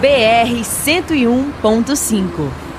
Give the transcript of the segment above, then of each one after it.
BR 101.5.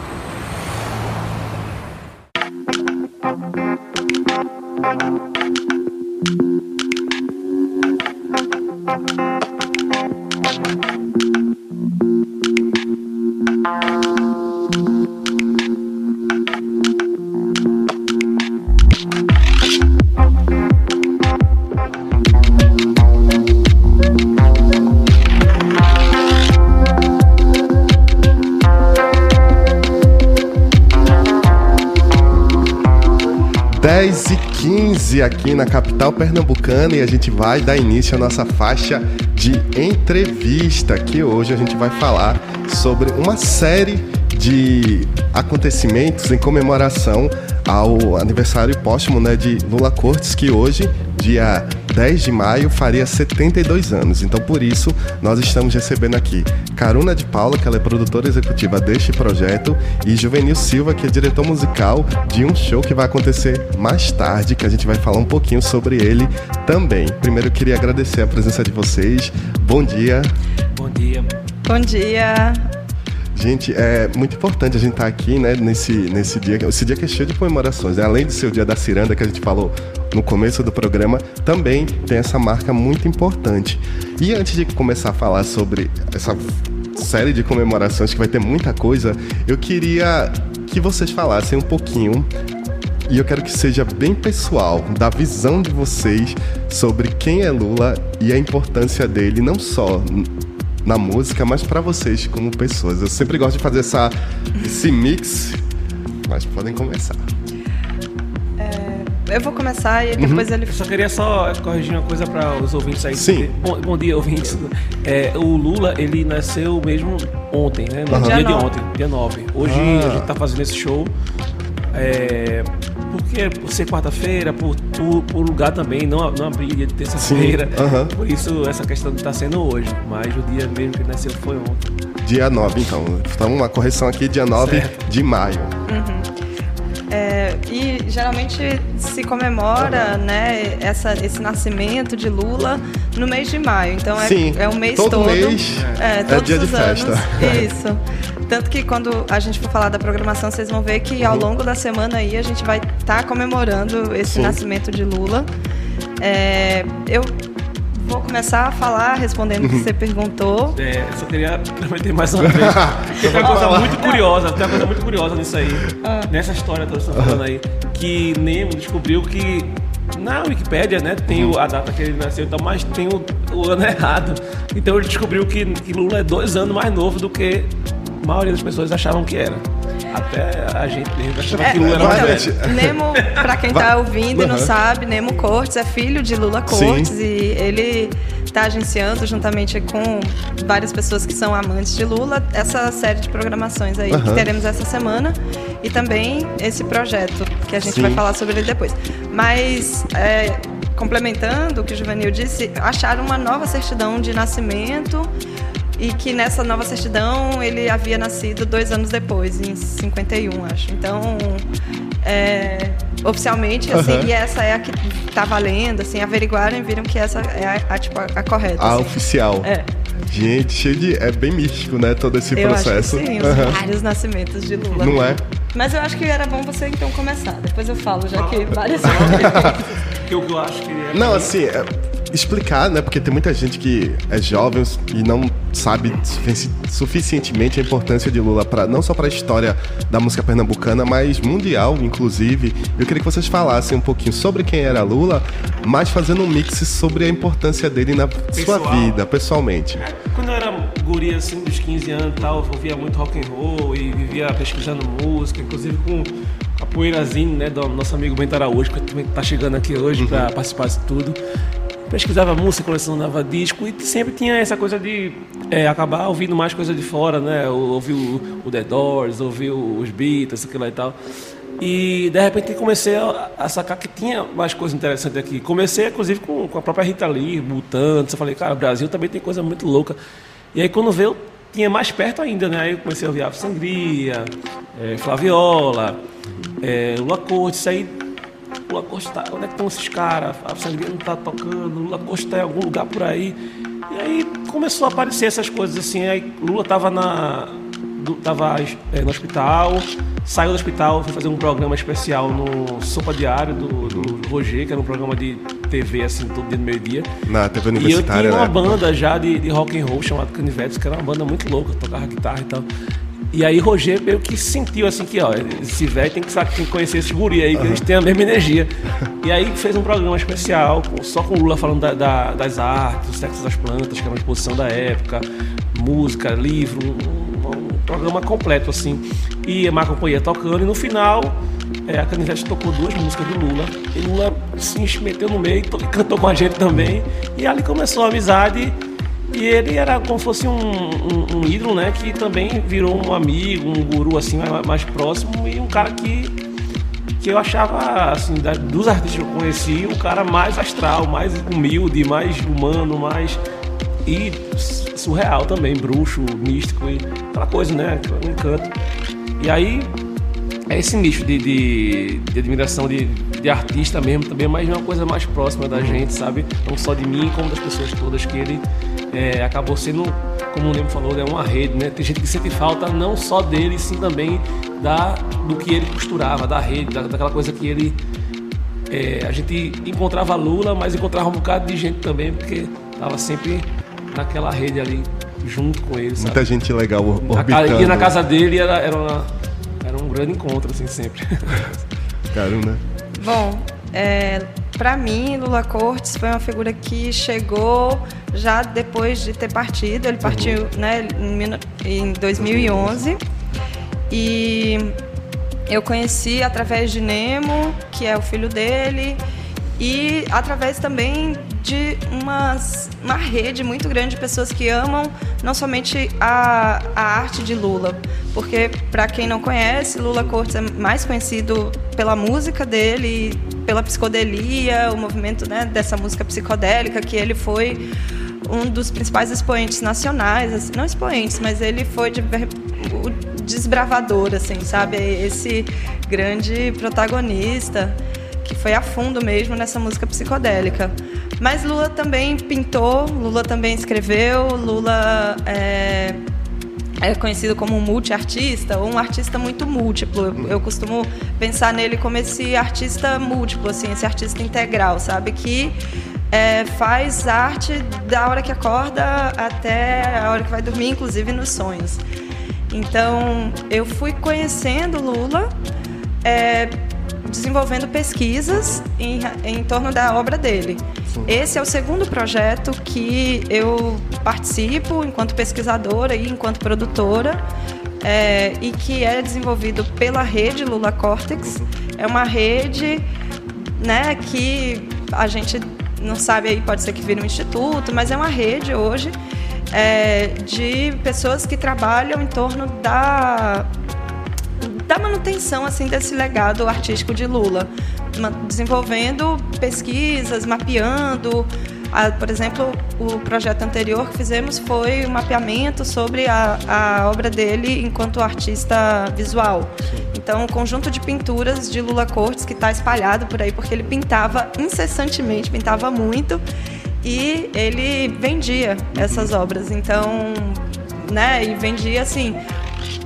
aqui na capital pernambucana e a gente vai dar início à nossa faixa de entrevista, que hoje a gente vai falar sobre uma série de acontecimentos em comemoração ao aniversário póstumo né, de Lula Cortes, que hoje, dia 10 de maio, faria 72 anos. Então, por isso, nós estamos recebendo aqui Caruna de Paula, que ela é produtora executiva deste projeto, e Juvenil Silva, que é diretor musical de um show que vai acontecer mais tarde, que a gente vai falar um pouquinho sobre ele também. Primeiro, eu queria agradecer a presença de vocês. Bom dia. Bom dia. Bom dia. Gente, é muito importante a gente estar tá aqui, né, nesse, nesse dia, esse dia que é cheio de comemorações. Né? Além de ser o dia da ciranda que a gente falou no começo do programa, também tem essa marca muito importante. E antes de começar a falar sobre essa série de comemorações, que vai ter muita coisa, eu queria que vocês falassem um pouquinho e eu quero que seja bem pessoal, da visão de vocês sobre quem é Lula e a importância dele, não só na música, mas para vocês como pessoas. Eu sempre gosto de fazer essa, esse mix, mas podem começar. É, eu vou começar e depois uhum. ele. Eu só queria só corrigir uma coisa para os ouvintes aí. Sim. Bom, bom, dia, ouvintes. É, o Lula, ele nasceu mesmo ontem, né? No uhum. dia, dia de ontem, dia 9. Hoje ah. a gente tá fazendo esse show. É, porque por ser quarta-feira, por, por, por, lugar também, não, não abrir dia de terça-feira. Uhum. Por isso essa questão está sendo hoje. Mas o dia mesmo que nasceu foi ontem. Dia 9, então. Então, uma correção aqui, dia 9 certo. de maio. Uhum. É, e geralmente se comemora uhum. né, essa, esse nascimento de Lula no mês de maio. Então é, Sim, é o mês todo. todo mês é, é dia de festa. Isso. Tanto que quando a gente for falar da programação, vocês vão ver que ao longo da semana aí a gente vai estar tá comemorando esse Sim. nascimento de Lula. É, eu vou começar a falar respondendo o que uhum. você perguntou. É, eu só queria prometer mais uma vez. tem uma coisa muito curiosa, tem uma coisa muito curiosa nisso aí. Ah. Nessa história que você está falando aí, que Nemo descobriu que na Wikipédia, né, tem uhum. a data que ele nasceu, então, mas tem o, o, ano errado. Então ele descobriu que, que Lula é dois anos mais novo do que maioria das pessoas achavam que era. Até a gente mesmo achava é, que Lula era mais velho. Nemo, pra quem tá ouvindo e não sabe, Nemo Cortes é filho de Lula Cortes Sim. e ele está agenciando, juntamente com várias pessoas que são amantes de Lula, essa série de programações aí uhum. que teremos essa semana e também esse projeto que a gente Sim. vai falar sobre ele depois. Mas é, complementando o que o Juvenil disse, acharam uma nova certidão de nascimento e que nessa nova certidão ele havia nascido dois anos depois, em 51, acho. Então, é, oficialmente, assim, uhum. e essa é a que tá valendo, assim, averiguaram e viram que essa é a, a tipo, a, a correta. A assim. oficial. É. Gente, cheio de. É bem místico, né? Todo esse eu processo. Acho que sim, os uhum. vários nascimentos de Lula. Não é? Mas eu acho que era bom você então começar. Depois eu falo, já que várias que eu acho que é. Não, assim. É explicar, né? Porque tem muita gente que é jovem e não sabe suficientemente a importância de Lula para não só para a história da música pernambucana, mas mundial, inclusive. Eu queria que vocês falassem um pouquinho sobre quem era Lula, mas fazendo um mix sobre a importância dele na Pessoal. sua vida, pessoalmente. É, quando eu era guri assim dos 15 anos, tal, eu ouvia muito rock and roll e vivia pesquisando música, inclusive com a poeirazinha, né, do nosso amigo Bento Araújo, que também tá chegando aqui hoje uhum. para participar de tudo pesquisava música, colecionava disco e sempre tinha essa coisa de é, acabar ouvindo mais coisa de fora, né? Ouvir o, o The Doors, ouvir os Beatles, aquilo lá e tal. E de repente comecei a, a, sacar que tinha mais coisas interessantes aqui. Comecei, inclusive, com, com a própria Rita Lee, Mutantes. Eu falei, cara, o Brasil também tem coisa muito louca. E aí quando veio, tinha mais perto ainda, né? Aí eu comecei a ouvir Ave Sangria, é, Flaviola, é, Lula Corte, isso aí Lula Costa, onde é que estão esses caras? A Sangria não tá tocando, Lula Costa tá em algum lugar por aí. E aí começou a aparecer essas coisas assim. Aí Lula tava na. Tava é, no hospital, saiu do hospital, foi fazer um programa especial no Sopa Diário do, do Roger, que era um programa de TV, assim, todo dia no meio-dia. Na TV universitária, E eu tinha uma né? banda já de, de rock and roll chamada Canivetes, que era uma banda muito louca, tocava guitarra e tal. E aí Roger meio que sentiu assim que, ó, esse velho tem que, sabe, tem que conhecer esse guri aí, que eles têm a mesma energia. E aí fez um programa especial, só com o Lula falando da- da- das artes, do sexo das plantas, que era uma exposição da época, música, livro, um, um programa completo, assim. E a Marco ia tocando, e no final é, a Canivete tocou duas músicas do Lula. E Lula se meteu no meio, to- cantou com a gente também. E ali começou a amizade. E ele era como se fosse um, um, um ídolo, né? Que também virou um amigo, um guru assim, mais, mais próximo. E um cara que, que eu achava, assim, da- dos artistas que eu conheci, o cara mais astral, mais humilde, mais humano, mais. E surreal também, bruxo, místico e aquela coisa, né? Um encanto. E aí é esse nicho de, de, de admiração de, de artista mesmo também, mas é uma coisa mais próxima da gente, sabe? Não só de mim, como das pessoas todas, que ele é, acabou sendo, como o Nemo falou, é uma rede, né? Tem gente que sente falta não só dele, sim também da, do que ele costurava, da rede, da, daquela coisa que ele. é, a gente encontrava Lula, mas encontrava um bocado de gente também, porque tava sempre naquela rede ali, junto com ele, sabe? Muita gente legal or- Na orbitando. E na casa dele era, era, uma- era um grande encontro, assim, sempre. Caramba. Bom, é, para mim, Lula Cortes foi uma figura que chegou já depois de ter partido. Ele partiu né, em mil- em 2011. E eu conheci através de Nemo, que é o filho dele, e através também de umas, uma rede muito grande de pessoas que amam não somente a, a arte de Lula, porque para quem não conhece, Lula Cortes é mais conhecido pela música dele, pela psicodelia, o movimento né, dessa música psicodélica, que ele foi um dos principais expoentes nacionais, assim, não expoentes, mas ele foi de, o desbravador, assim, sabe? Esse grande protagonista que foi a fundo mesmo nessa música psicodélica. Mas Lula também pintou, Lula também escreveu, Lula é, é conhecido como um multiartista ou um artista muito múltiplo. Eu, eu costumo pensar nele como esse artista múltiplo, assim, esse artista integral, sabe? Que é, faz arte da hora que acorda até a hora que vai dormir, inclusive nos sonhos. Então, eu fui conhecendo Lula, é, desenvolvendo pesquisas em, em torno da obra dele. Esse é o segundo projeto que eu participo enquanto pesquisadora e enquanto produtora. é, e que é desenvolvido pela rede Lula Cortex. É uma rede né, que a gente não sabe aí, pode ser que vire um instituto, mas é uma rede hoje é, de pessoas que trabalham em torno da da manutenção assim desse legado artístico de Lula, desenvolvendo pesquisas, mapeando. Ah, por exemplo, o projeto anterior que fizemos foi um mapeamento sobre a, a obra dele enquanto artista visual. Então, um conjunto de pinturas de Lula Cortes que está espalhado por aí, porque ele pintava incessantemente, pintava muito, e ele vendia essas obras. Então, né, e vendia assim,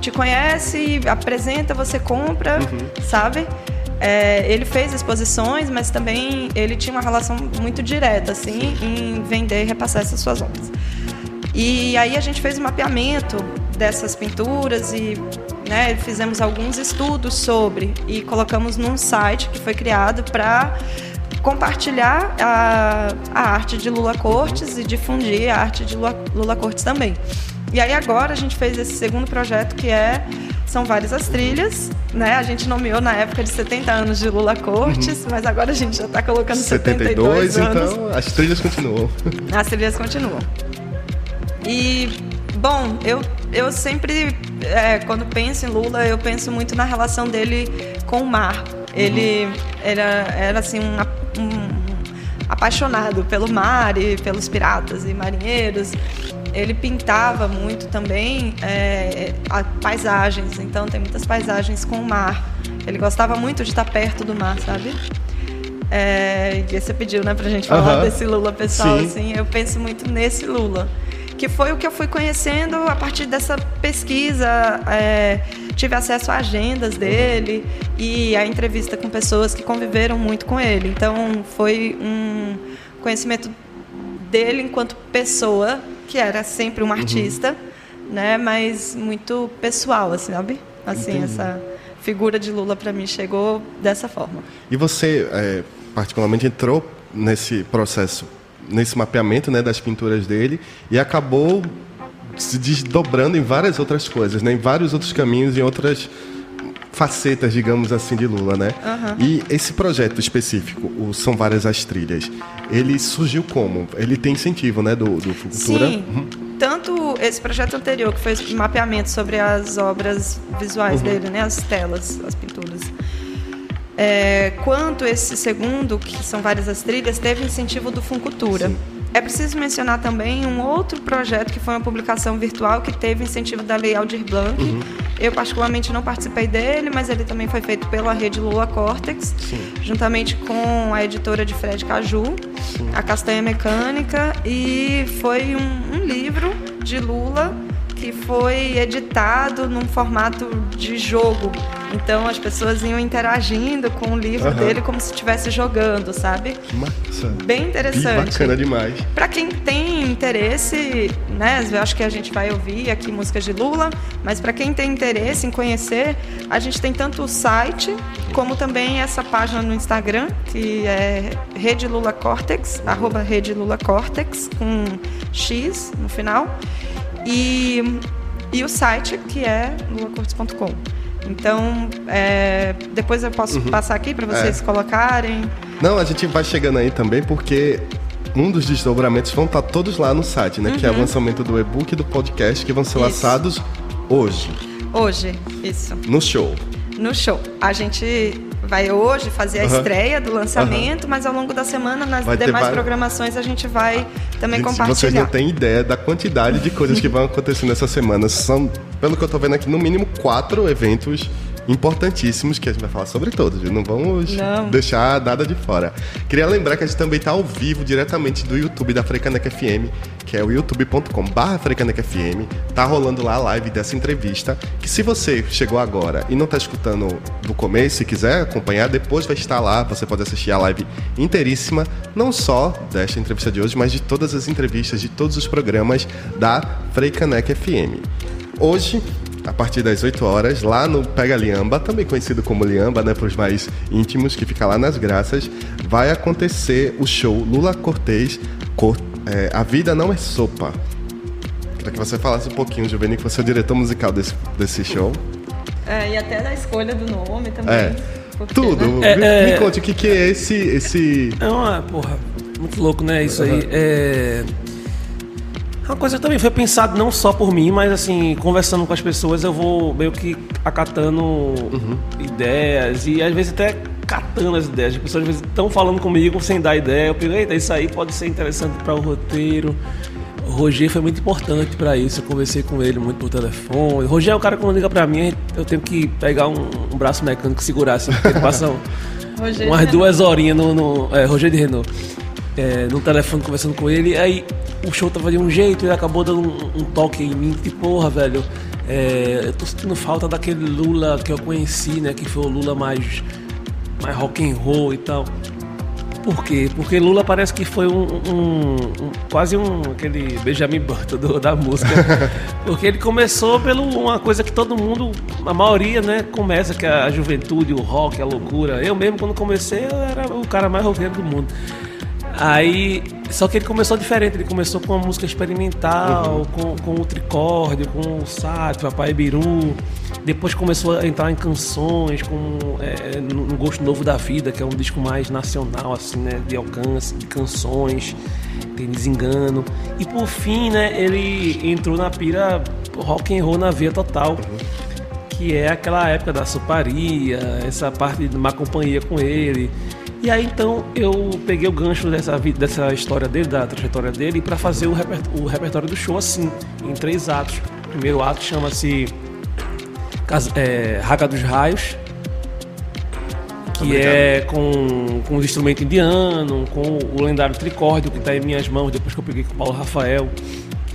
te conhece, apresenta, você compra, sabe? É, ele fez exposições, mas também ele tinha uma relação muito direta, assim, em vender e repassar essas suas obras. E aí a gente fez um mapeamento dessas pinturas e né, fizemos alguns estudos sobre e colocamos num site que foi criado para compartilhar a, a arte de Lula Cortes e difundir a arte de Lula, Lula Cortes também. E aí agora a gente fez esse segundo projeto que é são várias as trilhas, né? A gente nomeou na época de 70 anos de Lula Cortes, mas agora a gente já está colocando 72, 72, anos. então as trilhas continuam. As trilhas continuam. E, bom, eu, eu sempre, é, quando penso em Lula, eu penso muito na relação dele com o mar. Ele era, era assim, um, um apaixonado pelo mar e pelos piratas e marinheiros. Ele pintava muito também é, a- paisagens, então tem muitas paisagens com o mar. Ele gostava muito de estar perto do mar, sabe? É, e você pediu, né, pra gente falar desse Lula pessoal, Sim. assim, eu penso muito nesse Lula. Que foi o que eu fui conhecendo a partir dessa pesquisa. É, tive acesso a agendas dele e a entrevista com pessoas que conviveram muito com ele. Então, foi um conhecimento dele enquanto pessoa, que era sempre um uhum. artista, uhum. né, mas muito pessoal, assim, sabe? Assim, Entendi. essa figura de Lula para mim chegou dessa forma. E você, é, particularmente, entrou nesse processo, nesse mapeamento né, das pinturas dele e acabou se desdobrando em várias outras coisas, né, em vários outros caminhos, em outras facetas, digamos assim, de Lula, né? Uhum. E esse projeto específico, o São Várias as Trilhas, ele surgiu como? Ele tem incentivo, né, do, do? Sim. Uhum tanto esse projeto anterior, que foi o mapeamento sobre as obras visuais uhum. dele, né, as telas, as pinturas, é, quanto esse segundo, que são várias as trilhas, teve incentivo do Funcultura. Sim. É preciso mencionar também um outro projeto que foi uma publicação virtual que teve incentivo da Lei Aldir Blanc. Uhum. Eu particularmente não participei dele, mas ele também foi feito pela rede Lua Cortex, Sim. juntamente com a editora de Fred Caju, Sim. a Castanha Mecânica, e foi um, um livro de Lula que foi editado num formato de jogo. Então as pessoas iam interagindo com o livro uhum. dele como se estivesse jogando, sabe? Massa. Bem interessante. Que bacana demais. Para quem tem interesse, né? Eu acho que a gente vai ouvir aqui músicas de Lula, mas para quem tem interesse em conhecer, a gente tem tanto o site como também essa página no Instagram, que é Rede Lula Cortex, uhum. arroba Rede Lula Cortex, com X no final. E, e o site, que é lulacortes.com. Então, é, depois eu posso uhum. passar aqui para vocês é. colocarem. Não, a gente vai chegando aí também, porque um dos desdobramentos vão estar tá todos lá no site, né? Uhum. Que é o uhum. lançamento do e-book e do podcast que vão ser isso. lançados hoje. Hoje, isso. No show. No show. A gente vai hoje fazer a uhum. estreia do lançamento, uhum. mas ao longo da semana, nas vai demais programações, a gente vai também gente, compartilhar. Vocês não têm ideia da quantidade de coisas que vão acontecer nessa semana. São, pelo que eu estou vendo aqui, no mínimo quatro eventos importantíssimos que a gente vai falar sobre todos, viu? Não vamos Não. deixar nada de fora. Queria lembrar que a gente também está ao vivo diretamente do YouTube da Frecaneca FM, que é o youtube.com.br FM. Tá rolando lá a live dessa entrevista, que se você chegou agora e não está escutando do começo, se quiser acompanhar, depois vai estar lá, você pode assistir a live inteiríssima, não só desta entrevista de hoje, mas de todas as entrevistas, de todos os programas da Freicaneca FM. Hoje a partir das 8 horas, lá no Pega Liamba, também conhecido como Liamba, né, para os mais íntimos, que fica lá nas Graças, vai acontecer o show Lula Cortez, Cor é, A Vida Não é Sopa. Queria que você falasse um pouquinho, Juvenil, que você é o diretor musical desse, desse show. É, e até da escolha do nome também. É. Porque, Tudo. Né? Me, é, me, conte o que, que é esse, esse. É uma, porra, muito louco, né? Isso uhum. aí. É uma coisa também foi pensado não só por mim, mas assim, conversando com as pessoas, eu vou meio que acatando uhum. ideias e às vezes até catando as ideias. As pessoas às vezes estão falando comigo sem dar ideia. Eu pensei, eita, isso aí pode ser interessante para o roteiro. O Roger foi muito importante para isso. Eu conversei com ele muito por telefone. O Roger é o cara que quando liga para mim, eu tenho que pegar um, um braço mecânico e segurar assim, porque ele passa um, umas duas horinhas no, no é, Roger de Renault é, no telefone conversando com ele. Aí o show tava de um jeito e acabou dando um, um toque em mim que, porra, velho, é, eu tô sentindo falta daquele Lula que eu conheci, né? Que foi o Lula mais, mais rock and roll e tal. Por quê? Porque Lula parece que foi um, um, um quase um aquele Benjamin Button do, da música. Porque ele começou pelo uma coisa que todo mundo, a maioria, né, começa, que é a juventude, o rock, a loucura. Eu mesmo, quando comecei, eu era o cara mais roqueiro do mundo. Aí, só que ele começou diferente, ele começou com uma música experimental, uhum. com, com o tricórdio, com o sato, Papai Biru. Depois começou a entrar em canções, com é, no, no, Gosto Novo da Vida, que é um disco mais nacional, assim, né? De alcance, de canções, tem desengano. E por fim, né, ele entrou na pira rock and roll na veia total. Uhum. Que é aquela época da soparia, essa parte de uma companhia com ele. E aí então eu peguei o gancho dessa, dessa história dele, da trajetória dele, para fazer o, reper, o, repertório do show assim, em três atos. O primeiro ato chama-se é, Raga dos Raios, que obrigado. é com, com os instrumentos indianos, com o lendário tricórdio que está em minhas mãos, depois que eu peguei com o Paulo Rafael,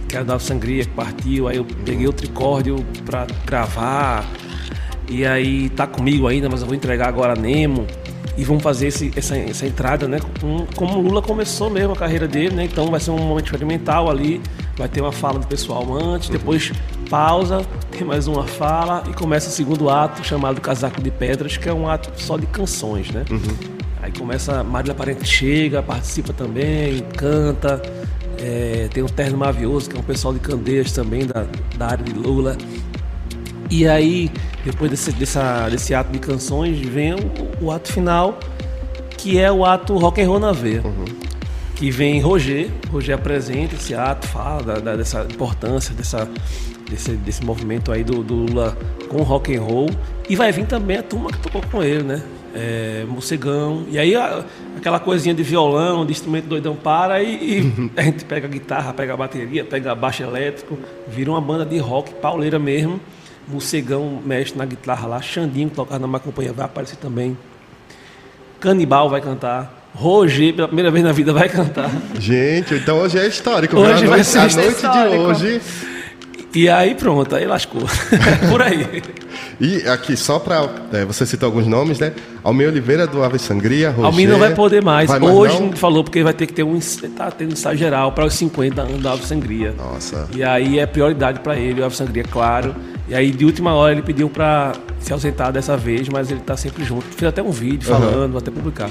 que era da Sangria, que partiu, aí eu peguei o tricórdio para gravar, e aí tá comigo ainda, mas eu vou entregar agora a Nemo e vamos fazer esse, essa, essa entrada, né? Com, como o Lula começou mesmo a carreira dele, né? Então vai ser um momento experimental ali, vai ter uma fala do pessoal antes, uhum. depois pausa, tem mais uma fala e começa o segundo ato chamado Casaco de Pedras, que é um ato só de canções, né? Uhum. Aí começa, Marília Parente chega, participa também, canta. É, tem o Terno Mavioso, que é um pessoal de Candeias também, da, da área de Lula. E aí, depois desse, dessa, desse ato de canções, vem o, o, ato final, que é o ato rock and roll na veia. Uhum. Que vem Roger, Roger apresenta esse ato, fala da, da, dessa importância dessa, desse, desse movimento aí do, do Lula com rock and roll. E vai vir também a turma que tocou com ele, né? É, morcegão. E aí a, aquela coisinha de violão, de instrumento doidão para e, e, a gente pega a guitarra, pega a bateria, pega baixo elétrico, vira uma banda de rock pauleira mesmo. Morcegão mexe na guitarra lá, Xandinho, que tocava na minha companhia, vai aparecer também. Canibal vai cantar. Roger, pela primeira vez na vida, vai cantar. Gente, então hoje é histórico. Hoje vai ser a noite de hoje. E aí pronto, aí lascou. Por aí. E aqui, só para. É, você citou alguns nomes, né? Almir Oliveira do Ave Sangria, Roger. Almir não vai poder mais. Vai mais Hoje não? falou porque vai ter que ter um. Tá tendo ensaio geral para os 50 anos da Ave Sangria. Nossa. E aí é prioridade para ele, o Ave Sangria, claro. E aí, de última hora, ele pediu para se ausentar dessa vez, mas ele está sempre junto. Fez até um vídeo falando, uhum. vou até publicar.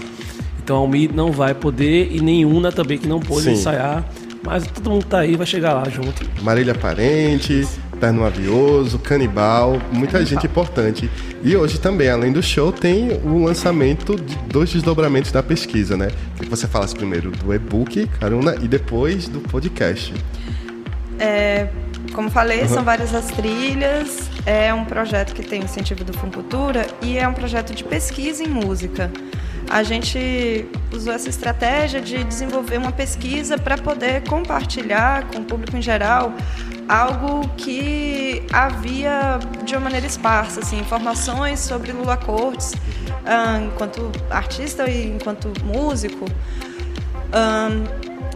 Então, Almir não vai poder e nenhuma também que não pôde Sim. ensaiar. Mas todo mundo tá aí, vai chegar lá junto. Marília Parente, Terno Avioso, Canibal, muita Canibal. gente importante. E hoje também, além do show, tem o lançamento de dois desdobramentos da pesquisa, né? Que você falasse primeiro do e-book, Caruna, e depois do podcast. É, como falei, uhum. são várias as trilhas. É um projeto que tem incentivo do Funcultura e é um projeto de pesquisa em música. A gente usou essa estratégia de desenvolver uma pesquisa para poder compartilhar com o público em geral algo que havia de uma maneira esparsa, assim, informações sobre Lula Cortes um, enquanto artista e enquanto músico. Um,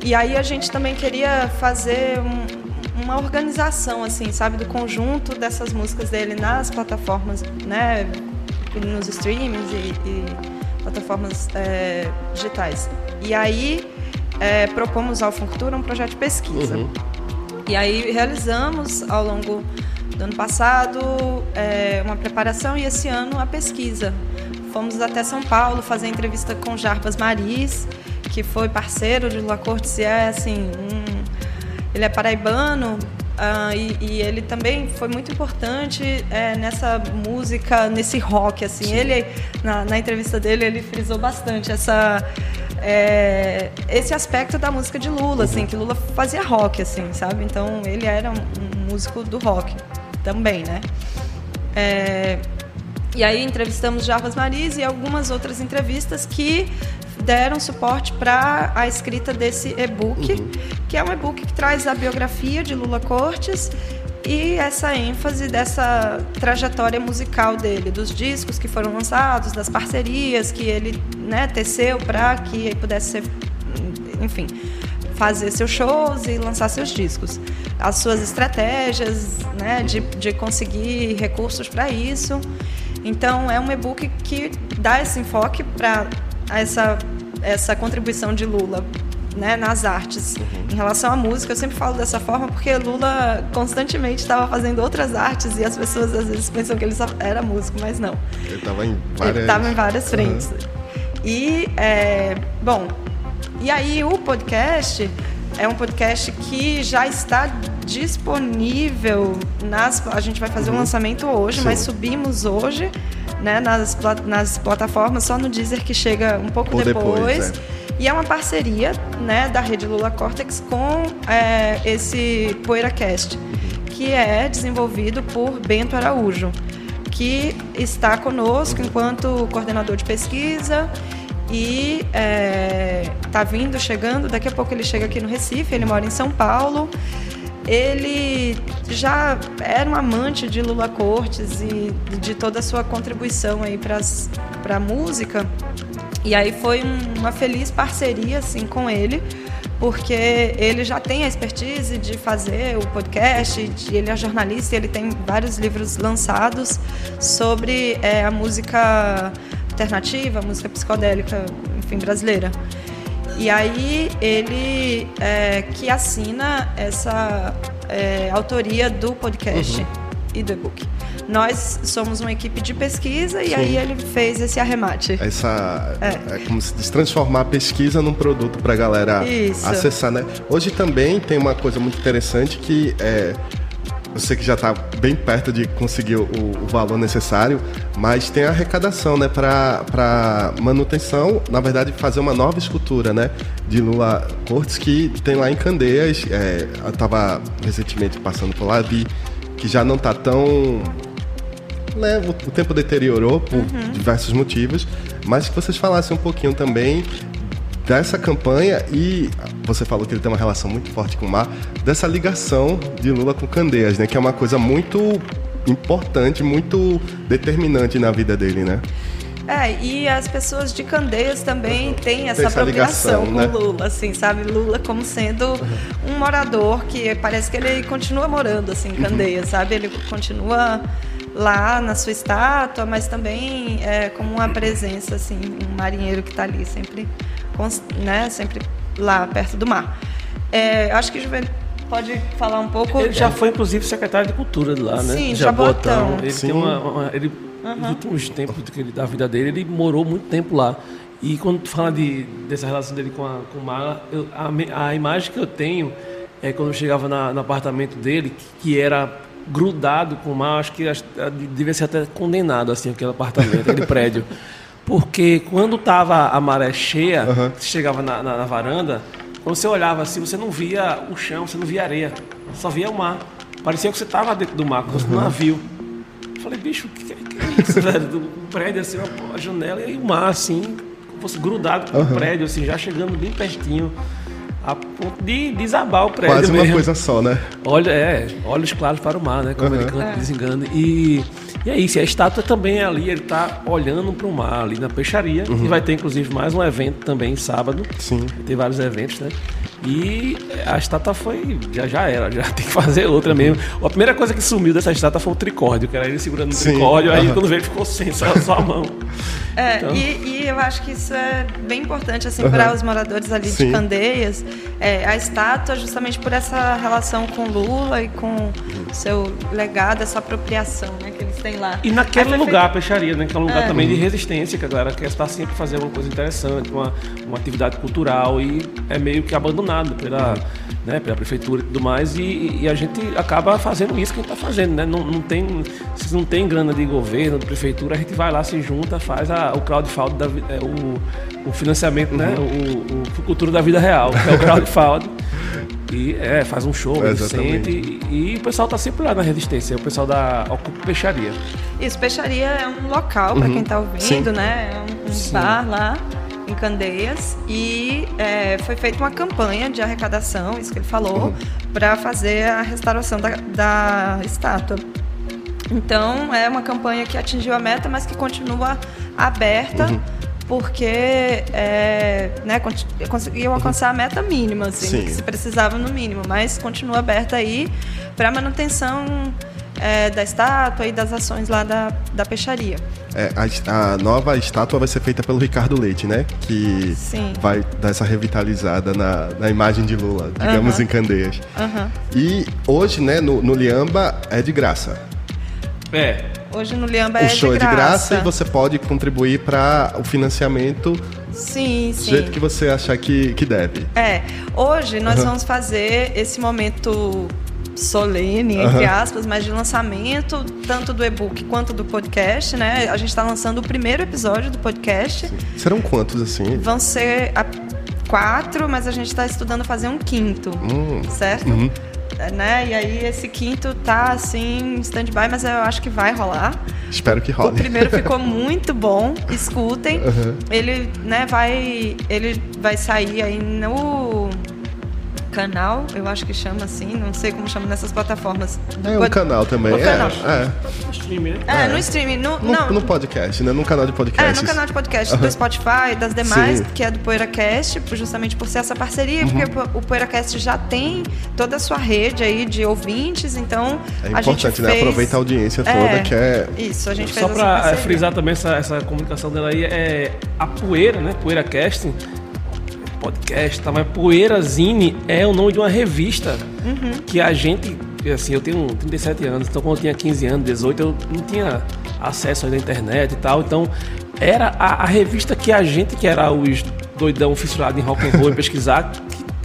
e aí a gente também queria fazer um, uma organização, assim, sabe, do conjunto dessas músicas dele nas plataformas, né, nos streams e, e plataformas é, digitais. E aí é, propomos ao Funcultura um projeto de pesquisa. Uhum. E aí realizamos ao longo do ano passado é, uma preparação e esse ano a pesquisa. Fomos até São Paulo fazer entrevista com Jarbas Maris, que foi parceiro de Lula Cortes e é assim um ele é paraibano uh, e, e, ele também foi muito importante é, nessa música, nesse rock. Assim, Sim. ele na, na, entrevista dele ele frisou bastante essa é, esse aspecto da música de Lula, assim, que Lula fazia rock, assim, sabe? Então ele era um, um músico do rock também, né? É, e aí entrevistamos Jarbas Maris e algumas outras entrevistas que deram suporte para a escrita desse e-book, uhum. que é um e-book que traz a biografia de Lula Cortes e essa ênfase dessa trajetória musical dele, dos discos que foram lançados, das parcerias que ele né, teceu para que ele pudesse ser, enfim, fazer seus shows e lançar seus discos. As suas estratégias né, de, de conseguir recursos para isso. Então, é um e-book que dá esse enfoque para essa, essa contribuição de Lula né, nas artes. Uhum. Em relação à música, eu sempre falo dessa forma porque Lula constantemente estava fazendo outras artes e as pessoas às vezes pensam que ele só era músico, mas não. Ele estava em várias, ele tava em várias frentes. Uhum. E, é, bom, e aí o podcast é um podcast que já está disponível nas. A gente vai fazer uhum. um lançamento hoje, Sim. mas subimos hoje né, nas, nas plataformas, só no Deezer que chega um pouco depois. depois é. E é uma parceria né, da rede Lula Cortex com é, esse PoeiraCast, que é desenvolvido por Bento Araújo, que está conosco enquanto coordenador de pesquisa e é, tá vindo, chegando. Daqui a pouco ele chega aqui no Recife, ele mora em São Paulo. ele já era um amante de Lula Cortes e de toda a sua contribuição aí para a música. E aí foi um, uma feliz parceria assim com ele, porque ele já tem a expertise de fazer o podcast, de, ele é jornalista, ele tem vários livros lançados sobre é, a música alternativa, música psicodélica, enfim, brasileira. E aí ele é, que assina essa é, autoria do podcast uhum. e do e-book. Nós somos uma equipe de pesquisa e Sim. aí ele fez esse arremate. Essa é. é como se diz, transformar a pesquisa num produto para a galera Isso. acessar, né? Hoje também tem uma coisa muito interessante que é eu sei que já está bem perto de conseguir o, o, valor necessário, mas tem a arrecadação, né, para manutenção, na verdade, fazer uma nova escultura, né, de Lula Cortes que tem lá em Candeias. É, eu estava recentemente passando por lá, vi que já não está tão né, o, o tempo deteriorou por uhum. diversos motivos, mas que vocês falassem um pouquinho também dessa campanha e você falou que ele tem uma relação muito forte com o mar, dessa ligação de Lula com Candeias, né? Que é uma coisa muito importante, muito determinante na vida dele, né? É, e as pessoas de Candeias também têm essa, essa apropriação ligação, com né? Lula, assim, sabe? Lula como sendo uhum. um morador que parece que ele continua morando, assim, em Candeias, uhum. sabe? Ele continua lá na sua estátua, mas também é, como uma presença, assim, um marinheiro que está ali sempre né, sempre lá perto do mar. É, acho que Juvenil pode falar um pouco. Ele já foi, inclusive, secretário de Cultura de lá, né? Sim, Jabotão. Ele Sim. tem uma, uma ele, uhum. Nos últimos tempos da vida dele, ele morou muito tempo lá. E quando tu fala de, dessa relação dele com, a, com o mar, eu, a, a, imagem que eu tenho é quando eu chegava na, no apartamento dele, que, que era grudado com o mar, acho que devia ser até condenado, assim, aquele apartamento, aquele prédio. Porque quando estava a maré cheia, uhum. você chegava na, na, na, varanda, quando você olhava assim, você não via o chão, você não via areia, só via o mar. Parecia que você estava dentro do mar, como se fosse um navio. Eu falei, bicho, o que, que, é isso, velho? Do prédio assim, a janela e o mar assim, como fosse grudado com uhum. o prédio, assim, já chegando bem pertinho a ponto de desabar o prédio. Quase mesmo. uma coisa só, né? Olha, é, olhos claros para o mar, né? Como uhum. ele canta, é. desengana. E, e é isso, a estátua também é ali, ele está olhando para o mar, ali na peixaria. Uhum. E vai ter, inclusive, mais um evento também sábado. Sim. Tem vários eventos, né? E a estátua foi. Já, já era, já tem que fazer outra uhum. mesmo. A primeira coisa que sumiu dessa estátua foi o tricórdio, que era ele segurando o tricórdio, aí quando veio ficou sem, só, só a mão. É, então... e, e, eu acho que isso é bem importante assim, para os moradores ali Sim. de Candeias. É, a estátua, justamente por essa relação com Lula e com o seu legado, essa apropriação né, que eles têm lá. E naquele lugar, a peixaria, né, que é um lugar é. também de resistência, que a galera quer estar sempre fazendo uma coisa interessante, uma, uma atividade cultural, e é meio que abandonado pela, né, pela prefeitura e tudo mais, e, e a gente acaba fazendo isso que a gente está fazendo. Né? Não, não, tem, se não tem grana de governo, de prefeitura, a gente vai lá, se junta, faz a, o crowdfunding, da, é, o, o financiamento, né? uhum. né? O, o, Cultura da Vida Real, que é o crowdfunding. E é, faz um show, é, sente, e, e, o pessoal tá sempre lá na resistência, o pessoal da Ocupa Peixaria. Isso, Peixaria é um local, uhum. para quem tá ouvindo, Sim. né? É um, um bar lá em Candeias e é, foi feita uma campanha de arrecadação, isso que ele falou, uhum. para fazer a restauração da, da estátua. Então é uma campanha que atingiu a meta, mas que continua aberta. Uhum porque é, né, conseguiu alcançar a meta mínima, assim, que se precisava no mínimo, mas continua aberta aí para manutenção é, da estátua e das ações lá da, da peixaria. É, a, a, nova estátua vai ser feita pelo Ricardo Leite, né? Que Sim. vai dar essa revitalizada na, na imagem de Lula, digamos, em Candeias. E hoje, né, no, no Liamba é de graça. É, Hoje no Liamba é O show de graça. é de graça e você pode contribuir para o financiamento sim, do sim. jeito que você achar que, que deve. É. Hoje nós uhum. vamos fazer esse momento solene, entre aspas, mas de lançamento, tanto do e-book quanto do podcast, né? A gente está lançando o primeiro episódio do podcast. Sim. Serão quantos, assim? Vão ser quatro, mas a gente está estudando fazer um quinto, hum. certo? Uhum né? E aí esse quinto tá assim, stand-by, mas eu acho que vai rolar. Espero que role. O primeiro ficou muito bom, escutem. Uhum. Ele, né, vai ele vai sair aí no canal, eu acho que chama assim, não sei como chama nessas plataformas. É um canal também. O é, canal. é. Streaming, né? É, É. no streaming, no, No, não, no podcast, né? Num canal de podcast. É, no canal de podcast do Spotify, das demais, Sim. que é do PoeiraCast, por- justamente por ser essa parceria, Uhum. porque o Po- o PoeiraCast já tem toda a sua rede aí de ouvintes, então É a gente importante, né? fez... Aproveitar a audiência É, toda, que é. Isso, a gente fez Só essa pra eh, frisar também essa, essa comunicação dela aí, é a Poeira, né? Poeira Casting, podcast, tá? Mas Poeira Zine é o nome de uma revista Uhum. que a gente, assim, eu tenho 37 anos, então quando eu tinha 15 anos, 18, eu não tinha acesso à internet e tal, então era a, a revista que a gente, que era os doidão fissurado em rock and roll e pesquisar,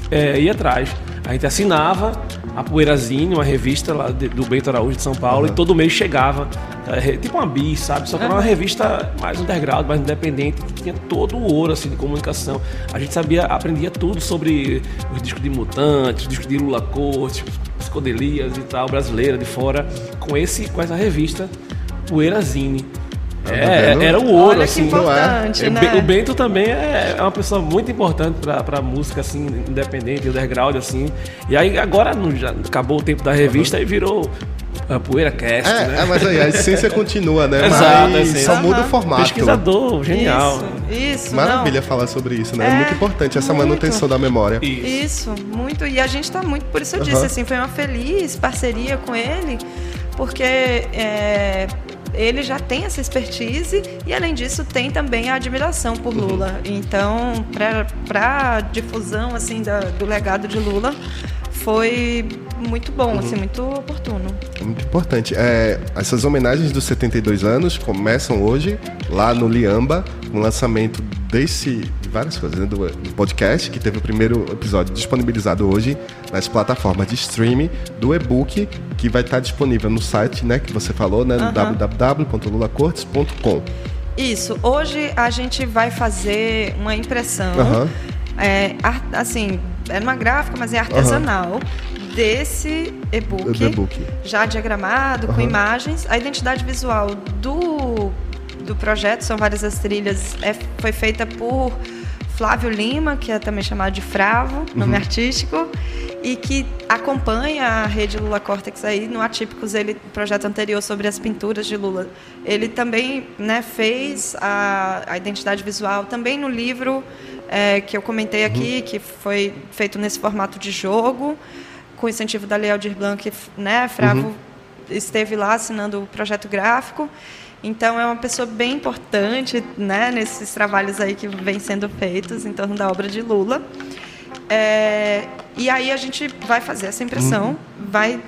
eh, ia atrás. A gente assinava a Poeirazine, uma revista lá de- do Bento Araújo de São Paulo, e todo mês chegava, é, tipo uma bis, sabe? Só que era uma revista mais underground, mais independente, que tinha todo o ouro assim, de comunicação. A gente sabia, aprendia tudo sobre os discos de Mutantes, os discos de Lula Cortes, psicodelias e tal, brasileira de fora, com, esse, com essa revista Poeirazine. É, vendo? era o ouro, Olha assim. importante, É, né? O Bento também é é uma pessoa muito importante pra, pra música, assim, independente, underground, assim. E aí agora não- já acabou o tempo da revista e virou a Poeira Cast, É, né? é, mas aí a essência continua, né? Exato, mas a essência. só muda o formato. Pesquisador, genial. Isso, isso. Maravilha não. falar sobre isso, né? É, É, muito importante essa muito. manutenção da memória. Isso. Isso, muito. E a gente tá muito, por isso eu disse, Aham. assim, foi uma feliz parceria com ele, porque é, ele já tem essa expertise e, além disso, tem também a admiração por. Lula. Então, para difusão assim da- do legado de Lula, foi muito bom, Uhum. assim, muito oportuno. Muito importante. É, essas homenagens dos 72 anos começam hoje, lá no Liamba, o lançamento desse, de várias coisas, né? do, do podcast, que teve o primeiro episódio disponibilizado hoje nas plataformas de streaming, do e-book, que vai estar disponível no site, né, que você falou, né, no Aham. www.lulacortes.com. Isso. Hoje a gente vai fazer uma impressão. Aham. É, assim, é uma gráfica, mas é artesanal. Desse e-book, já diagramado, com Aham. imagens. A identidade visual do, do projeto, são várias as trilhas, é, foi feita por Flávio Lima, que é também chamado de Fravo, nome artístico, e que acompanha a rede Lula Cortex aí no Atípicos, ele projeto anterior sobre as pinturas de Lula. Ele também né, fez a, a identidade visual, também no livro é, que eu comentei aqui, que foi feito nesse formato de jogo, com incentivo da Lei Aldir Blanc, né, Fravo esteve lá assinando o projeto gráfico. Então é uma pessoa bem importante, né, nesses trabalhos aí que vêm sendo feitos em torno da obra de Lula. É, e aí a gente vai fazer essa impressão, vai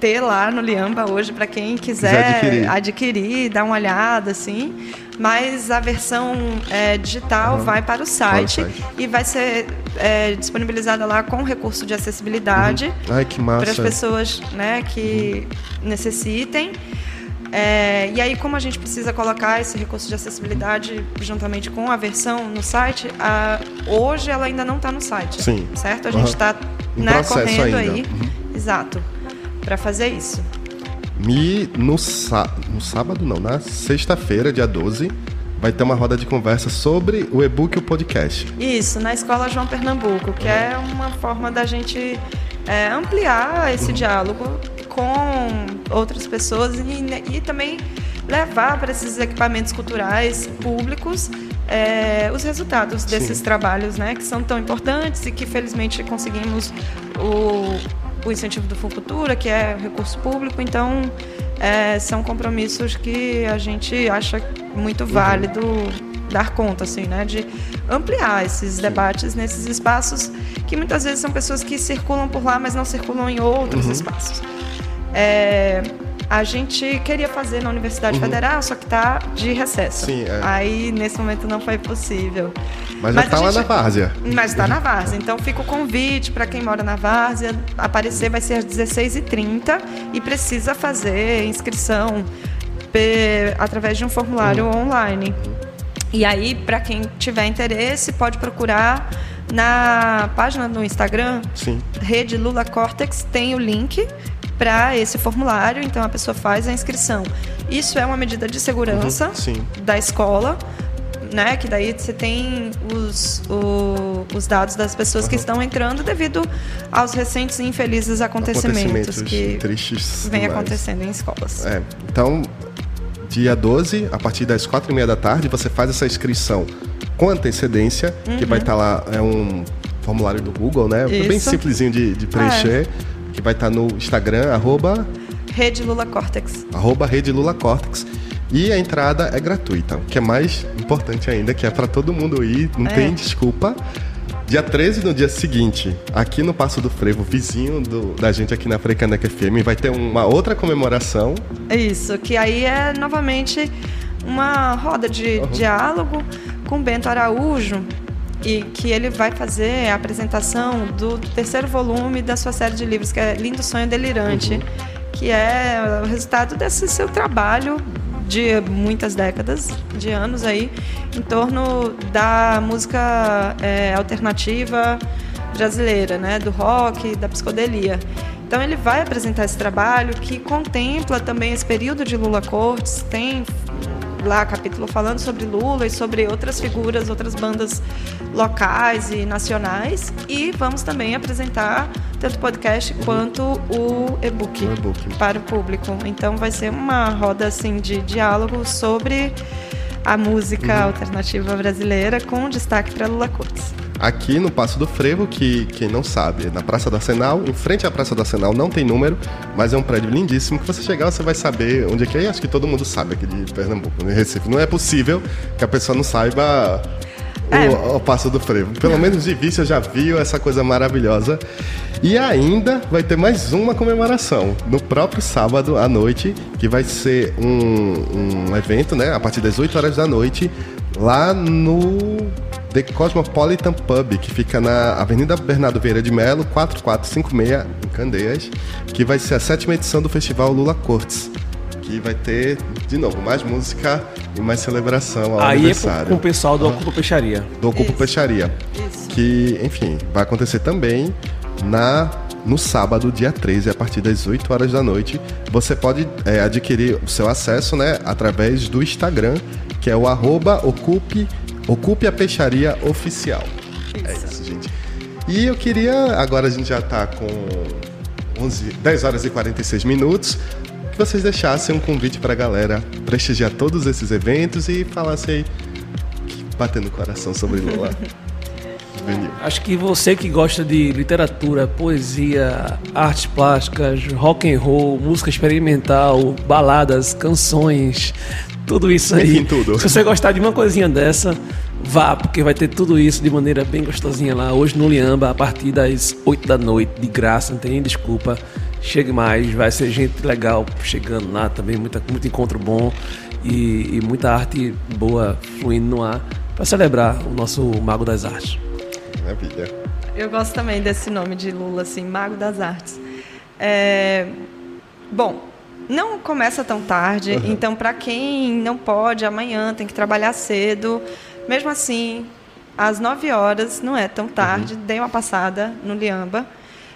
ter lá no Liamba hoje para quem quiser, Quiser adquirir. adquirir, dar uma olhada assim. Mas a versão é, digital Aham. vai para o site, Para o site. e vai ser é, disponibilizada lá com recurso de acessibilidade Ai, que para as pessoas né, que necessitem. É, e aí, como a gente precisa colocar esse recurso de acessibilidade juntamente com a versão no site, a- hoje ela ainda não está no site. Sim. Certo? A gente está Em né, correndo ainda. aí. Uhum. Exato. Para fazer isso. E no, sá- no sábado, não, na sexta-feira, dia 12, vai ter uma roda de conversa sobre o e-book e o podcast. Isso, na Escola João Pernambuco, que é uma forma da gente é, ampliar esse diálogo com outras pessoas e, né, e também levar para esses equipamentos culturais públicos é, os resultados desses Sim. trabalhos, né, que são tão importantes e que felizmente conseguimos o, o incentivo do Fucultura, que é recurso público, então é, são compromissos que a gente acha muito válido dar conta, assim, né, de ampliar esses debates nesses espaços que muitas vezes são pessoas que circulam por lá, mas não circulam em outros espaços. É, a gente queria fazer na Universidade Federal, só que está de recesso. Sim, é. Aí, nesse momento, não foi possível. Mas já a tá lá na várzea. Mas está na Várzea. Então fica o convite para quem mora na Várzea. Aparecer vai ser às 16h30 e precisa fazer inscrição através de um formulário online. E aí, para quem tiver interesse, pode procurar na página do Instagram, Sim. Rede Lula Cortex, tem o link para esse formulário, então a pessoa faz a inscrição. Isso é uma medida de segurança Uhum, sim. da escola, né? Que daí você tem os, o, os dados das pessoas uhum. que estão entrando devido aos recentes e infelizes acontecimentos, acontecimentos que vem acontecendo em escolas. É, então, dia 12, a partir das quatro e meia da tarde, você faz essa inscrição com antecedência, uhum. que vai estar tá lá, é um formulário do Google, né? Isso. Bem simplesinho de, de preencher, é. Que vai estar tá no Instagram, arroba... Rede Lula Cortex. Arroba Rede Lula Cortex. E a entrada é gratuita, o que é mais importante ainda, que é para todo mundo ir, não é. tem desculpa. Dia 13, no dia seguinte, aqui no Passo do Frevo, vizinho do, da gente aqui na Frecaneca FM, vai ter uma outra comemoração. Isso, que aí é novamente uma roda de uhum. diálogo com Bento Araújo, e que ele vai fazer a apresentação do terceiro volume da sua série de livros, que é Lindo Sonho Delirante, uhum. que é o resultado desse seu trabalho de muitas décadas, de anos aí, em torno da música é, alternativa brasileira, né, do rock, da psicodelia. Então ele vai apresentar esse trabalho que contempla também esse período de Lula Cortes, tem lá capítulo falando sobre Lula e sobre outras figuras, outras bandas locais e nacionais. E vamos também apresentar tanto o podcast quanto o e-book e para o público. Então vai ser uma roda assim de diálogo sobre a música uhum. alternativa brasileira com destaque para Lula Cortes aqui no Passo do Frevo, que quem não sabe, é na Praça do Arsenal, em frente à Praça do Arsenal, não tem número, mas é um prédio lindíssimo que você chegar, você vai saber onde é que é, e acho que todo mundo sabe aqui de Pernambuco, no né, Recife. Não é possível que a pessoa não saiba é. o, o, Passo do Frevo. Pelo menos de vista já viu essa coisa maravilhosa. E ainda vai ter mais uma comemoração no próprio sábado à noite, que vai ser um, um evento, né, a partir das 8 horas da noite, lá no The Cosmopolitan Pub, que fica na Avenida Bernardo Vieira de Melo, 4456, em Candeias, que vai ser a sétima edição do Festival Lula Cortes. Que vai ter, de novo, mais música e mais celebração ao Aí aniversário. é com o pessoal do Ocupa Peixaria. Do Ocupa Isso. Peixaria. Isso. Que, enfim, vai acontecer também na no sábado, dia 13, a partir das 8 horas da noite. Você pode é, adquirir o seu acesso né, através do Instagram, que é o arroba ocupe, ocupe a peixaria oficial. Isso. É isso, gente. E eu queria, agora a gente já está com 11, 10 horas e 46 minutos, que vocês deixassem um convite para a galera prestigiar todos esses eventos e falassem aí, batendo no coração sobre Lula. Acho que você que gosta de literatura, poesia, artes plásticas, rock and roll, música experimental, baladas, canções, tudo isso aí. Enfim, tudo. Se você gostar de uma coisinha dessa, vá, porque vai ter tudo isso de maneira bem gostosinha lá. Hoje no Liamba, a partir das 8 da noite, de graça, não tem nem desculpa. Chegue mais, vai ser gente legal chegando lá também, muita, muito encontro bom e, e muita arte boa fluindo no ar para celebrar o nosso Mago das Artes. Maravilha. Eu gosto também desse nome de Lula, assim, Mago das Artes. É... Bom, não começa tão tarde, uhum. então para quem não pode, amanhã tem que trabalhar cedo. Mesmo assim, às 9 horas, não é tão tarde, uhum. dê uma passada no Liamba.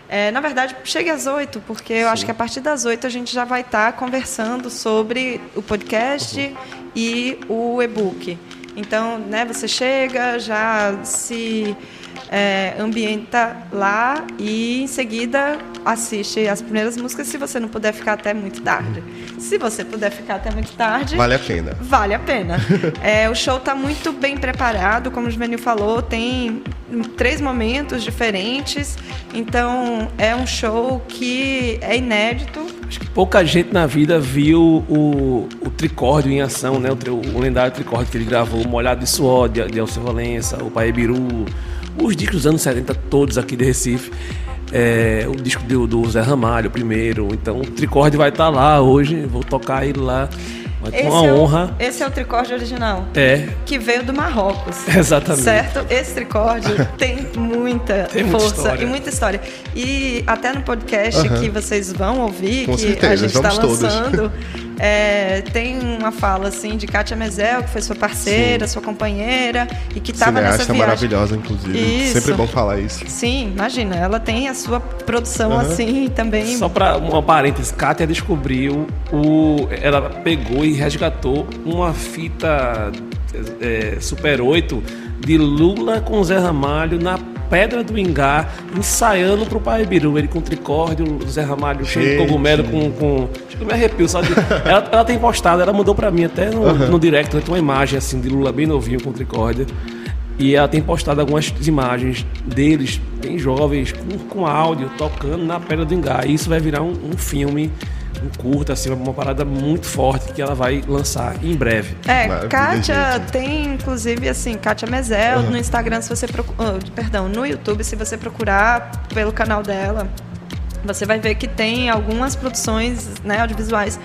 É, na verdade, chegue às 8, porque eu Sim. acho que a partir das 8 a gente já vai estar tá conversando sobre o podcast uhum. e o e-book. Então, né, você chega, já se é, ambienta lá e em seguida assiste as primeiras músicas se você não puder ficar até muito tarde. Se você puder ficar até muito tarde. Vale a pena. Vale a pena. é, o show está muito bem preparado, como o Juvenil falou, tem três momentos diferentes. Então é um show que é inédito. Acho que pouca gente na vida viu o, o Tricórdio em ação, né? O, o lendário Tricórdio que ele gravou, Molhado de Suor, de, de Alceu Valença, o Pai Biru, os discos dos anos 70 todos aqui de Recife. É, o disco do, do, Zé Ramalho primeiro. Então o Tricorde vai estar tá lá hoje. Vou tocar ele lá. Ter uma é honra. O, esse é o tricorde original. É. Que veio do Marrocos. Exatamente. Certo? Esse tricorde tem muita tem força muita e muita história. E até no podcast que vocês vão ouvir, Com que certeza, a gente está lançando, É, tem uma fala assim de Kátia Mezel, que foi sua parceira, Sim. sua companheira e que estava nessa viagem. maravilhosa, inclusive. Isso. Sempre bom falar isso. Sim, imagina, ela tem a sua produção uhum. assim também. Só para uma parênteses, Kátia descobriu o, ela pegou e resgatou uma fita é, Super 8 de Lula com Zé Ramalho na Pedra do Ingá, ensaiando pro Pai Biru, ele com tricórdio, o Zé Ramalho cheio de cogumelo com. com... Eu me arrepio, sabe? ela, ela tem postado, ela mandou pra mim até no, uhum. no direct, né, tem uma imagem assim de Lula bem novinho com tricórdia. E ela tem postado algumas imagens deles, bem jovens, com, com áudio, tocando na Pedra do Ingá. E isso vai virar um, um filme um curta, assim, uma parada muito forte que ela vai lançar em breve. É, Maravilha, Kátia gente. tem, inclusive, assim, Kátia Mezel uhum. no Instagram, se você procurar, oh, perdão, no YouTube, se você procurar pelo canal dela, você vai ver que tem algumas produções né, audiovisuais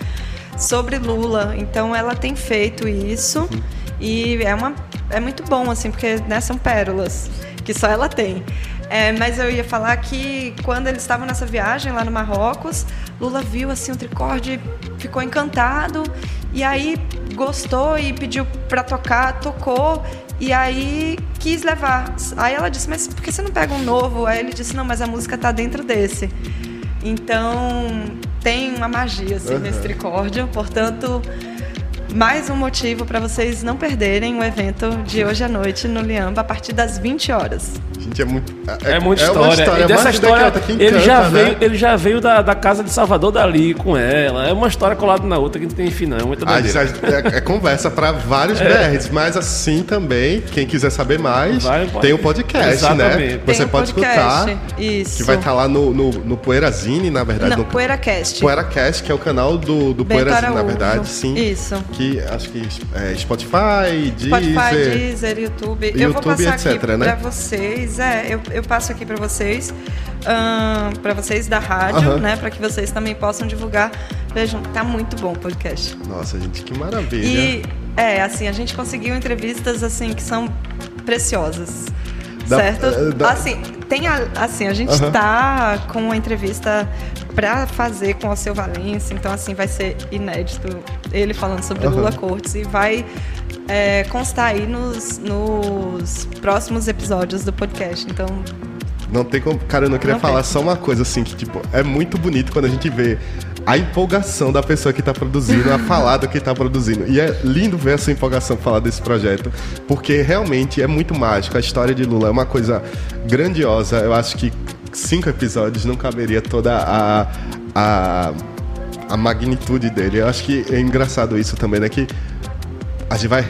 sobre Lula. Então ela tem feito isso uhum. e é, uma, é muito bom, assim, porque né, são pérolas que só ela tem. É, mas eu ia falar que quando eles estavam nessa viagem lá no Marrocos, Lula viu assim o tricorde, ficou encantado e aí gostou e pediu para tocar, tocou e aí quis levar. Aí ela disse: "Mas por que você não pega um novo?" Aí ele disse: "Não, mas a música tá dentro desse". Então, tem uma magia assim uhum. nesse tricórdio, portanto, mais um motivo para vocês não perderem o evento de hoje à noite no Liamba a partir das 20 horas. Gente, é muito. É, é muita história. É história. E dessa história, encanta, ele, já né? veio, ele já veio da, da casa de Salvador dali com ela. É uma história colada na outra que não tem fim, não. É muita ah, é, é, conversa para vários é. BRs, mas assim também, quem quiser saber mais, Vai, tem o um podcast, né? Exatamente. né? Você um pode podcast. escutar. Isso. Que vai estar tá lá no, no, no Poeirazine, na verdade. Não, no PoeiraCast. PoeiraCast, que é o canal do, do Poeirazine, na verdade. Sim. Isso. Que acho que é, Spotify, Deezer. Spotify, Deezer, YouTube. YouTube eu vou passar etc, aqui né? para vocês. É, eu, eu passo aqui para vocês, para vocês da rádio, uhum. né, para que vocês também possam divulgar. Vejam, tá muito bom o podcast. Nossa, gente, que maravilha. E é, assim, a gente conseguiu entrevistas assim que são preciosas. Da, certo? Eh, da... Assim, tem a, assim, a gente uhum. tá com uma entrevista para fazer com o seu Valência, então assim vai ser inédito ele falando sobre uhum. Lula Cortes e vai é, constar aí nos, nos próximos episódios do podcast. Então. Não tem como. Cara, eu não queria não falar tem. só uma coisa assim, que, tipo, é muito bonito quando a gente vê a empolgação da pessoa que está produzindo, a falar do que está produzindo. E é lindo ver essa empolgação falar desse projeto, porque realmente é muito mágico. A história de Lula é uma coisa grandiosa. Eu acho que cinco episódios não caberia toda a, a, a magnitude dele. Eu acho que é engraçado isso também, né? Que a gente vai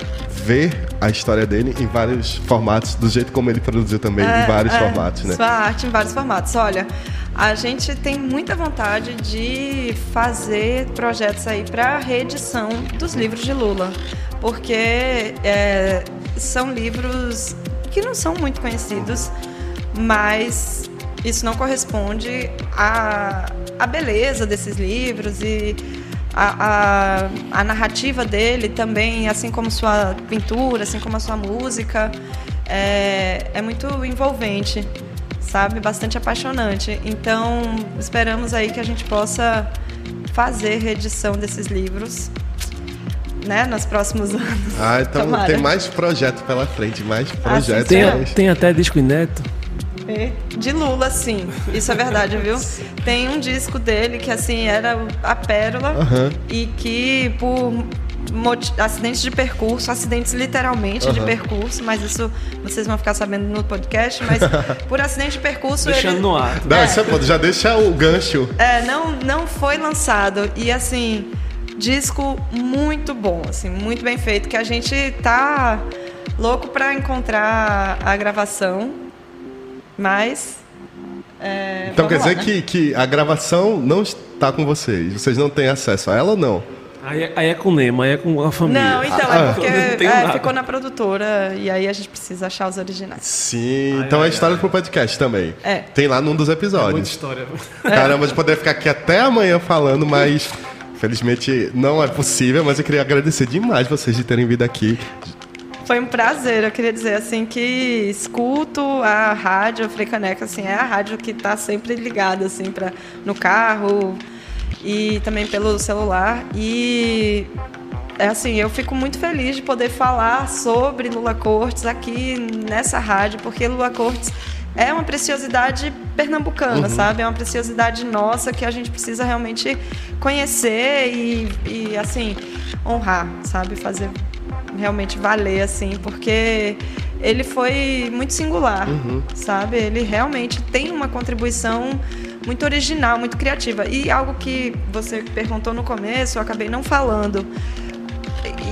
ver a história dele em vários formatos, do jeito como ele produziu também, é, em vários é, formatos, né? Sua arte em vários formatos. Olha, a gente tem muita vontade de fazer projetos aí para reedição dos livros de Lula, porque é, são livros que não são muito conhecidos, mas isso não corresponde à, à beleza desses livros e a, a, a, narrativa dele também, assim como sua pintura, assim como a sua música, é, é muito envolvente, sabe? Bastante apaixonante. Então, esperamos aí que a gente possa fazer reedição desses livros. Né, nos próximos anos. Ah, então Tomara. tem mais projeto pela frente, mais projetos. Ah, tem, tem até disco inédito. De Lula, sim. Isso é verdade, viu? Tem um disco dele que, assim, era a pérola uhum. e que por acidentes de percurso, acidentes literalmente uhum. de percurso, mas isso vocês vão ficar sabendo no podcast, mas por acidente de percurso. Deixando ele, no ar. Não, é, isso é, já deixa o gancho. É, não, não foi lançado. E assim, disco muito bom, assim, muito bem feito, que a gente tá louco para encontrar a gravação mas. É, então quer lá, dizer né? que, que a gravação não está com vocês? Vocês não têm acesso a ela ou não? Aí, é, aí é com o Nemo, aí é com a família. Não, então, é ah, é porque é, ficou na produtora e aí a gente precisa achar os originais. Sim, ai, então ai, é história ai. pro podcast também. É. Tem lá num dos episódios. É muita história. Caramba, de poder ficar aqui até amanhã falando, mas felizmente não é possível, mas eu queria agradecer demais vocês de terem vindo aqui. Foi um prazer. Eu queria dizer assim que escuto a rádio Frecaneca, assim, é a rádio que está sempre ligada assim para no carro. e também pelo celular. E é assim, eu fico muito feliz de poder falar sobre Lula Cortes aqui nessa rádio, porque Lula Cortes é uma preciosidade pernambucana, uhum. sabe? É uma preciosidade nossa que a gente precisa realmente conhecer e, e assim, honrar, sabe? Fazer realmente valer, assim, porque ele foi muito singular, uhum. sabe? Ele realmente tem uma contribuição muito original, muito criativa. E algo que você perguntou no começo, eu acabei não falando.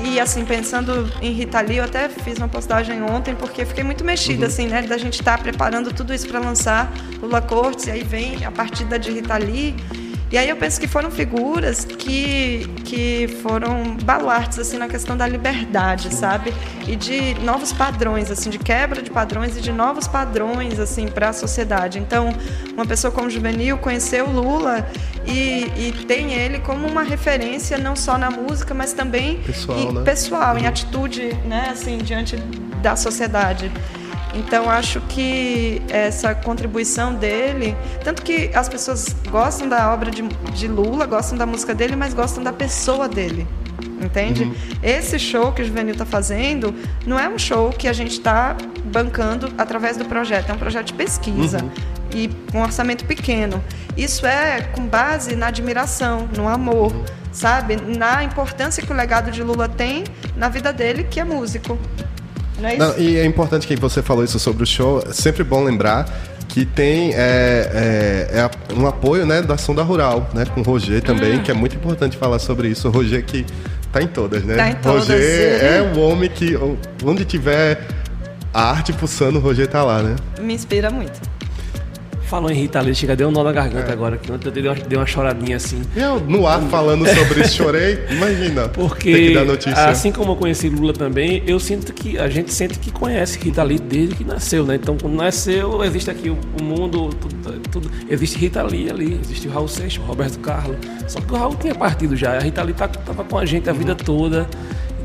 E assim, pensando em Rita Lee, eu até fiz uma postagem ontem, porque fiquei muito mexida, uhum. assim, né? Da gente estar tá preparando tudo isso para lançar Lula Cortes, e aí vem a partida de Rita Lee. E aí eu penso que foram figuras que, que foram baluartes assim na questão da liberdade, sabe? E de novos padrões, assim, de quebra de padrões e de novos padrões assim para a sociedade. Então, uma pessoa como Juvenil conheceu Lula e, e, tem ele como uma referência não só na música, mas também pessoal, e, né? pessoal em atitude, né, assim, diante da sociedade. Então acho que essa contribuição dele, tanto que as pessoas gostam da obra de, de Lula, gostam da música dele, mas gostam da pessoa dele. Entende? Uhum. Esse show que o Juvenil está fazendo não é um show que a gente está bancando através do projeto, é um projeto de pesquisa uhum. e com um orçamento pequeno. Isso é com base na admiração, no amor, uhum. sabe? Na importância que o legado de Lula tem na vida dele, que é músico. Não é Não, e é importante que você falou isso sobre o show. É sempre bom lembrar que tem é, é, é, um apoio né, da Sonda Rural, né, com o Roger também, hum. que é muito importante falar sobre isso. O Roger que tá em todas, né? Tá em todas. Roger é o homem que, onde tiver a arte pulsando, o Roger tá lá, né? Me inspira muito. Falou em Rita Lee, chega, deu um nó na garganta é. agora, que ontem eu dei uma, dei uma choradinha assim. Eu, no ar, falando sobre isso, chorei, imagina. Porque, assim como eu conheci Lula também, eu sinto que, a gente sente que conhece Rita Lee desde que nasceu, né? Então, quando nasceu, existe aqui o, o mundo, tudo, tudo, existe Rita Lee ali, existe o Raul Seixas, o Roberto Carlos. Só que o Raul tinha partido já, a Rita Lee tá, tava com a gente a vida toda.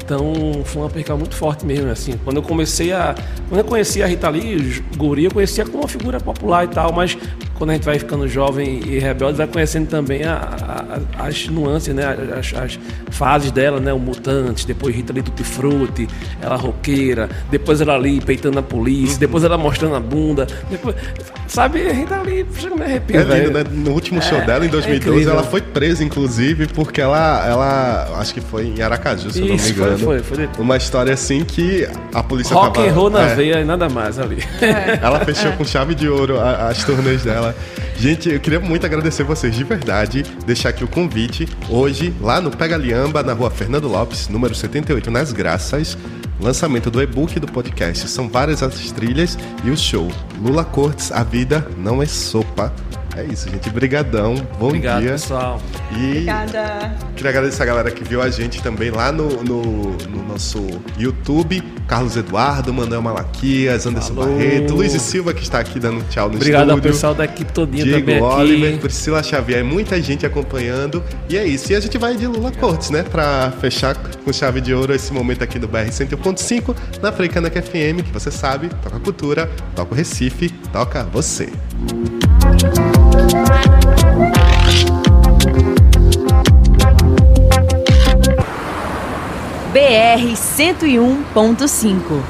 Então foi uma perca muito forte mesmo, assim. Quando eu comecei a. Quando eu conheci a Rita Lee, Guri, eu conhecia como uma figura popular e tal, mas quando a gente vai ficando jovem e rebelde, vai conhecendo também a, a, as nuances, né? As, as, fases dela, né? O Mutante, depois Rita Lee Tutti Frutti, ela roqueira, depois ela ali peitando a polícia, uhum. depois ela mostrando a bunda, depois, sabe, Rita Lee, chega me arrepio, é lindo, né? No último show é, dela, em 2012, é ela foi presa, inclusive, porque ela, ela, acho que foi em Aracaju, se eu não me engano. Foi, foi, foi. Uma história assim que a polícia Rock tava... and roll na é. veia e nada mais ali. É. Ela fechou com chave de ouro as turnês dela. Gente, eu queria muito agradecer vocês de verdade, deixar aqui o convite hoje lá no Pega Liamba, na rua Fernando Lopes, número 78, nas Graças. Lançamento do e-book do podcast. São várias as trilhas e o show. Lula Cortes, a vida não é sopa. É isso, gente. Brigadão. Bom Obrigado, dia. pessoal. E Obrigada. Queria agradecer a galera que viu a gente também lá no, no, no nosso YouTube. Carlos Eduardo, Manuel Malaquias, Anderson Falou. Barreto, Luiz e Silva que está aqui dando tchau no Obrigado estúdio. Obrigado ao pessoal da equipe todinha Diego também Oliver, aqui. Priscila Xavier, muita gente acompanhando. E é isso. E a gente vai de Lula Cortes, né? Para fechar com chave de ouro esse momento aqui do BR 101.5 na Freicaneca FM, que você sabe, toca cultura, toca o Recife, toca você. BR 101.5